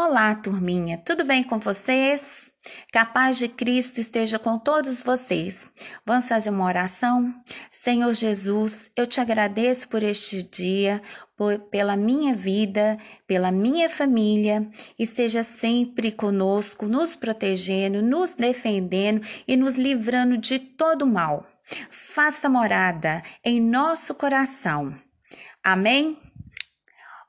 Olá, turminha, tudo bem com vocês? Capaz de Cristo esteja com todos vocês. Vamos fazer uma oração? Senhor Jesus, eu te agradeço por este dia, por, pela minha vida, pela minha família. Esteja sempre conosco, nos protegendo, nos defendendo e nos livrando de todo mal. Faça morada em nosso coração. Amém?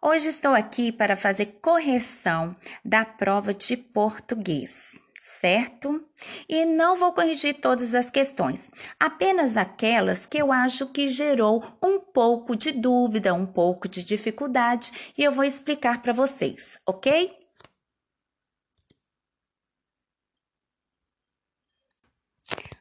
Hoje estou aqui para fazer correção da prova de português, certo? E não vou corrigir todas as questões, apenas aquelas que eu acho que gerou um pouco de dúvida, um pouco de dificuldade, e eu vou explicar para vocês, ok?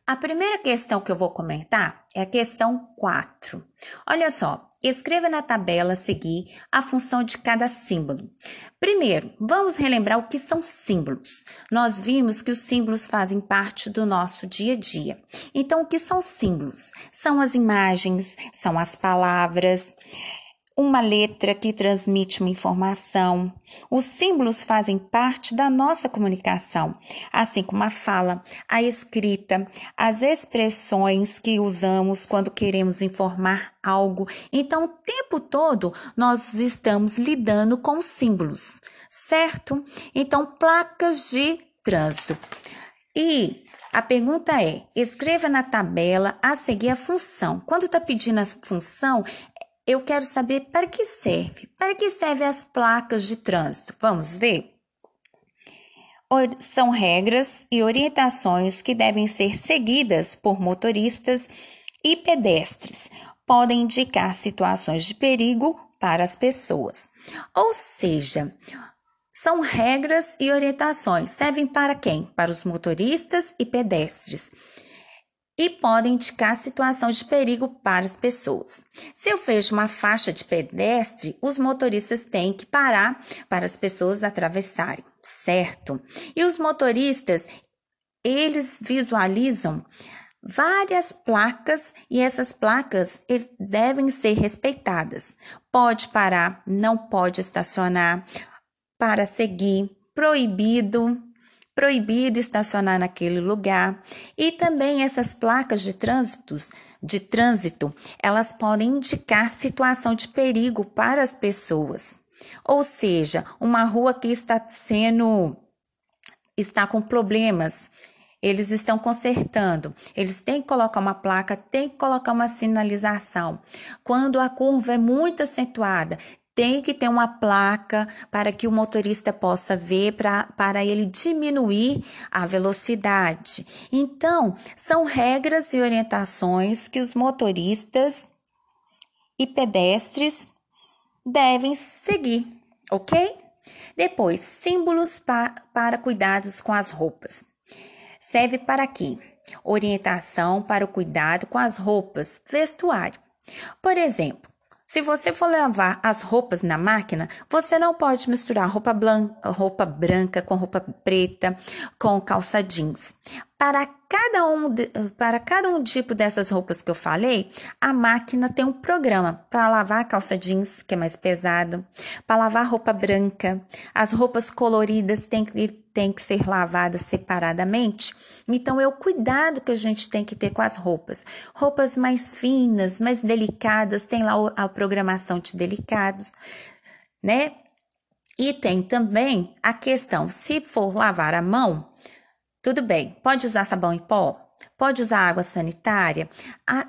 A primeira questão que eu vou comentar é a questão 4. Olha só, Escreva na tabela a seguir a função de cada símbolo. Primeiro, vamos relembrar o que são símbolos. Nós vimos que os símbolos fazem parte do nosso dia a dia. Então, o que são símbolos? São as imagens, são as palavras uma letra que transmite uma informação. Os símbolos fazem parte da nossa comunicação, assim como a fala, a escrita, as expressões que usamos quando queremos informar algo. Então, o tempo todo nós estamos lidando com símbolos, certo? Então, placas de trânsito. E a pergunta é: escreva na tabela a seguir a função. Quando está pedindo a função, eu quero saber para que serve. Para que servem as placas de trânsito? Vamos ver? São regras e orientações que devem ser seguidas por motoristas e pedestres. Podem indicar situações de perigo para as pessoas. Ou seja, são regras e orientações. Servem para quem? Para os motoristas e pedestres e podem indicar situação de perigo para as pessoas. Se eu vejo uma faixa de pedestre, os motoristas têm que parar para as pessoas atravessarem, certo? E os motoristas, eles visualizam várias placas e essas placas devem ser respeitadas. Pode parar, não pode estacionar, para seguir, proibido, proibido estacionar naquele lugar. E também essas placas de trânsito, de trânsito, elas podem indicar situação de perigo para as pessoas. Ou seja, uma rua que está sendo está com problemas, eles estão consertando. Eles têm que colocar uma placa, têm que colocar uma sinalização. Quando a curva é muito acentuada, tem que ter uma placa para que o motorista possa ver pra, para ele diminuir a velocidade. Então, são regras e orientações que os motoristas e pedestres devem seguir, ok? Depois, símbolos pa para cuidados com as roupas. Serve para quê? Orientação para o cuidado com as roupas, vestuário. Por exemplo, se você for lavar as roupas na máquina, você não pode misturar roupa, branca, roupa branca com roupa preta, com calça jeans. Para cada, um, para cada um tipo dessas roupas que eu falei, a máquina tem um programa para lavar a calça jeans, que é mais pesada, para lavar roupa branca. As roupas coloridas têm que, têm que ser lavadas separadamente. Então, é o cuidado que a gente tem que ter com as roupas. Roupas mais finas, mais delicadas, tem lá a programação de delicados, né? E tem também a questão, se for lavar a mão, tudo bem, pode usar sabão em pó? Pode usar água sanitária? A,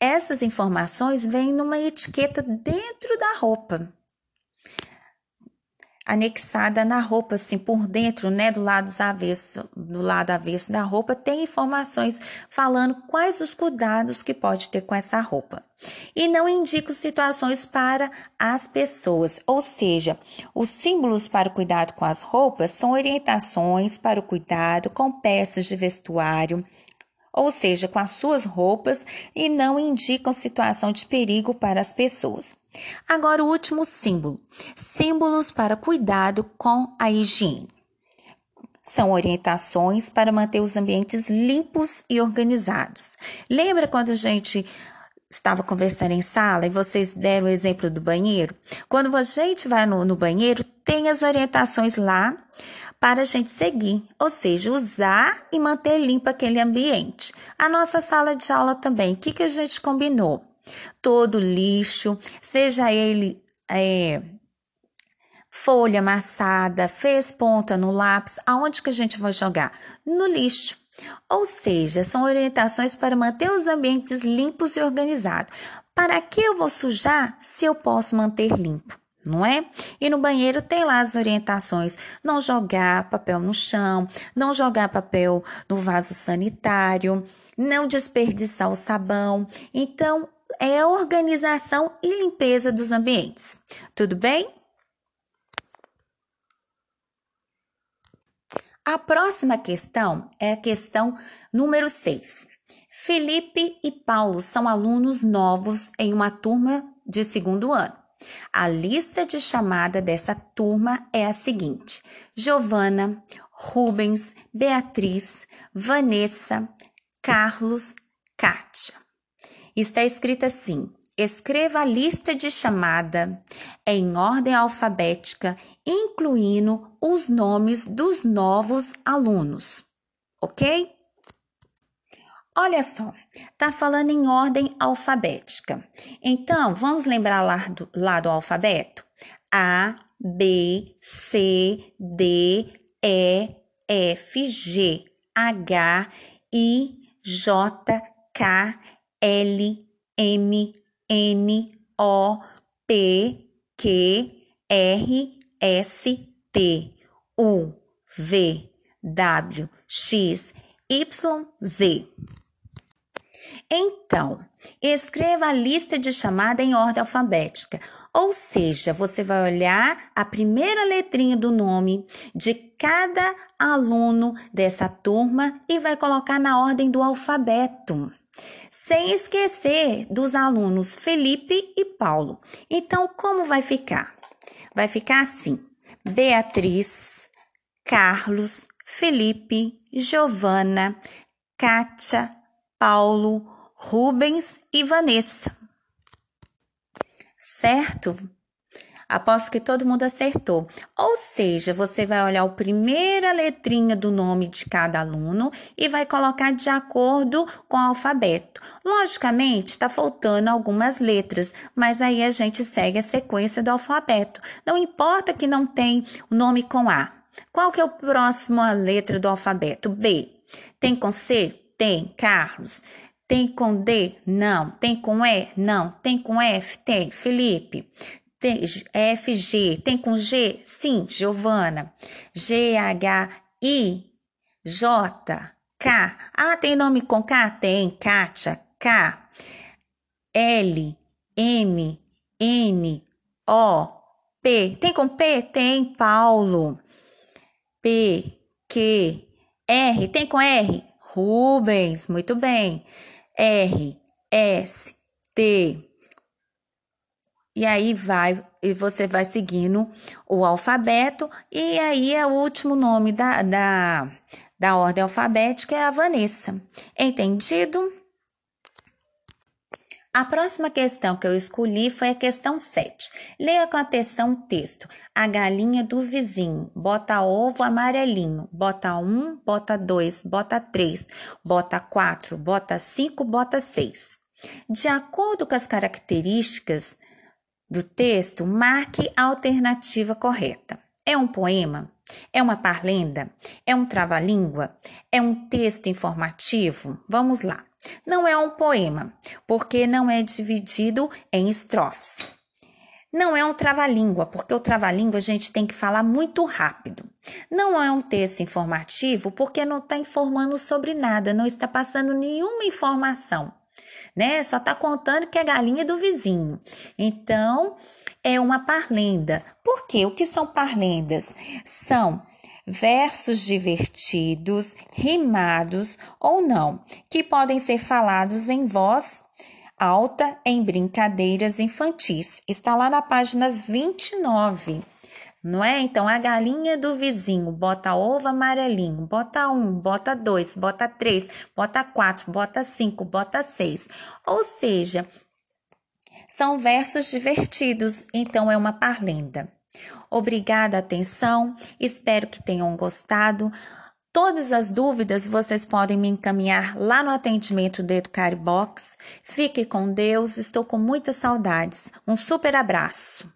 essas informações vêm numa etiqueta dentro da roupa. Anexada na roupa, assim, por dentro, né, do lado avesso, do lado avesso da roupa, tem informações falando quais os cuidados que pode ter com essa roupa. E não indica situações para as pessoas, ou seja, os símbolos para o cuidado com as roupas são orientações para o cuidado com peças de vestuário, ou seja, com as suas roupas, e não indicam situação de perigo para as pessoas. Agora, o último símbolo: símbolos para cuidado com a higiene. São orientações para manter os ambientes limpos e organizados. Lembra quando a gente estava conversando em sala e vocês deram o exemplo do banheiro. Quando a gente vai no, no banheiro, tem as orientações lá para a gente seguir, ou seja, usar e manter limpo aquele ambiente. A nossa sala de aula também, o que, que a gente combinou? Todo lixo, seja ele é, folha amassada, fez ponta no lápis, aonde que a gente vai jogar? No lixo. Ou seja, são orientações para manter os ambientes limpos e organizados. Para que eu vou sujar se eu posso manter limpo? Não é? E no banheiro tem lá as orientações: não jogar papel no chão, não jogar papel no vaso sanitário, não desperdiçar o sabão. Então, é organização e limpeza dos ambientes. Tudo bem? A próxima questão é a questão número 6. Felipe e Paulo são alunos novos em uma turma de segundo ano. A lista de chamada dessa turma é a seguinte: Giovana, Rubens, Beatriz, Vanessa, Carlos, Kátia. Está escrita assim: escreva a lista de chamada em ordem alfabética, incluindo os nomes dos novos alunos. Ok? Olha só, tá falando em ordem alfabética. Então, vamos lembrar lá do, lá do alfabeto? A, B, C, D, E, F, G, H, I, J, K, L, M, N, O, P, Q, R, S, T, U, V, W, X, Y, Z. Então, escreva a lista de chamada em ordem alfabética, ou seja, você vai olhar a primeira letrinha do nome de cada aluno dessa turma e vai colocar na ordem do alfabeto. Sem esquecer dos alunos Felipe e Paulo. Então, como vai ficar? Vai ficar assim: Beatriz, Carlos, Felipe, Giovana, Kátia, Paulo, Rubens e Vanessa. Certo? Aposto que todo mundo acertou. Ou seja, você vai olhar a primeira letrinha do nome de cada aluno e vai colocar de acordo com o alfabeto. Logicamente, está faltando algumas letras, mas aí a gente segue a sequência do alfabeto. Não importa que não tem o nome com A. Qual que é a próxima letra do alfabeto? B. Tem com C? Tem. Carlos. Tem com D? Não. Tem com E? Não. Tem com F? Tem. Felipe. Tem F, G. Tem com G? Sim. Giovana. G, H, I, J, K. Ah, tem nome com K? Tem. Kátia. K. L, M, N, O, P. Tem com P? Tem. Paulo. P, Q, R. Tem com R? Rubens. Muito bem. R, S, T. E aí vai, e você vai seguindo o alfabeto, e aí é o último nome da, da, da ordem alfabética é a Vanessa. Entendido? A próxima questão que eu escolhi foi a questão 7. Leia com atenção o texto. A galinha do vizinho. Bota ovo amarelinho. Bota um, bota dois, bota três, bota quatro, bota cinco, bota seis. De acordo com as características do texto, marque a alternativa correta. É um poema? É uma parlenda? É um trava-língua? É um texto informativo? Vamos lá. Não é um poema, porque não é dividido em estrofes. Não é um trava-língua, porque o trava-língua a gente tem que falar muito rápido. Não é um texto informativo, porque não está informando sobre nada, não está passando nenhuma informação, né? Só está contando que é galinha do vizinho. Então, é uma parlenda. Por quê? O que são parlendas? São versos divertidos, rimados ou não, que podem ser falados em voz alta em brincadeiras infantis. Está lá na página 29 não é? Então, a galinha do vizinho bota ovo amarelinho, bota um, bota dois, bota três, bota quatro, bota cinco, bota seis. Ou seja, são versos divertidos, então é uma parlenda. Obrigada, atenção, espero que tenham gostado. Todas as dúvidas vocês podem me encaminhar lá no atendimento do Educare Box. Fique com Deus, estou com muitas saudades. Um super abraço.